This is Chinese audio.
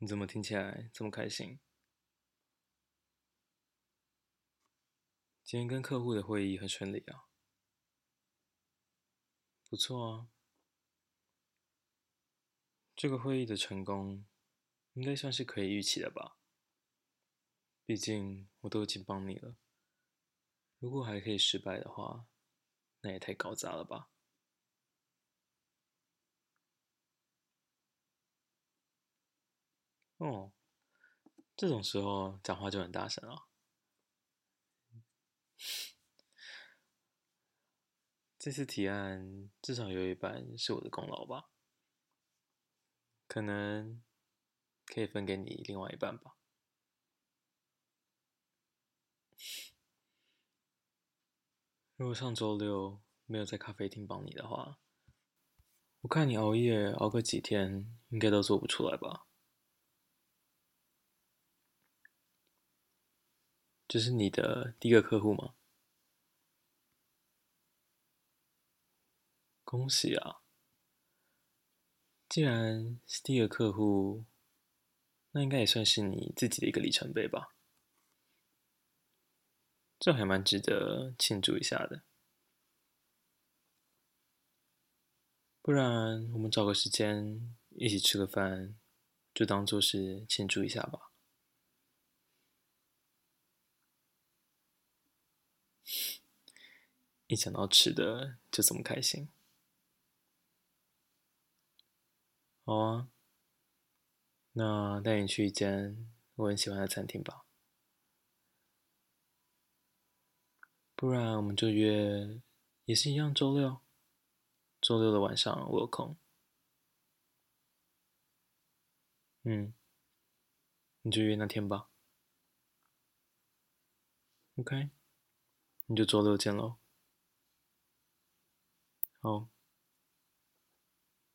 你怎么听起来这么开心？今天跟客户的会议很顺利啊，不错啊。这个会议的成功应该算是可以预期的吧？毕竟我都已经帮你了，如果还可以失败的话，那也太搞砸了吧。哦，这种时候讲话就很大声了。这次提案至少有一半是我的功劳吧？可能可以分给你另外一半吧。如果上周六没有在咖啡厅帮你的话，我看你熬夜熬个几天，应该都做不出来吧？这是你的第一个客户吗？恭喜啊！既然是第一个客户，那应该也算是你自己的一个里程碑吧？这还蛮值得庆祝一下的。不然我们找个时间一起吃个饭，就当做是庆祝一下吧。一想到吃的就这么开心，好啊，那带你去一间我很喜欢的餐厅吧。不然我们就约，也是一样周六，周六的晚上我有空。嗯，你就约那天吧。OK，你就周六见喽。好。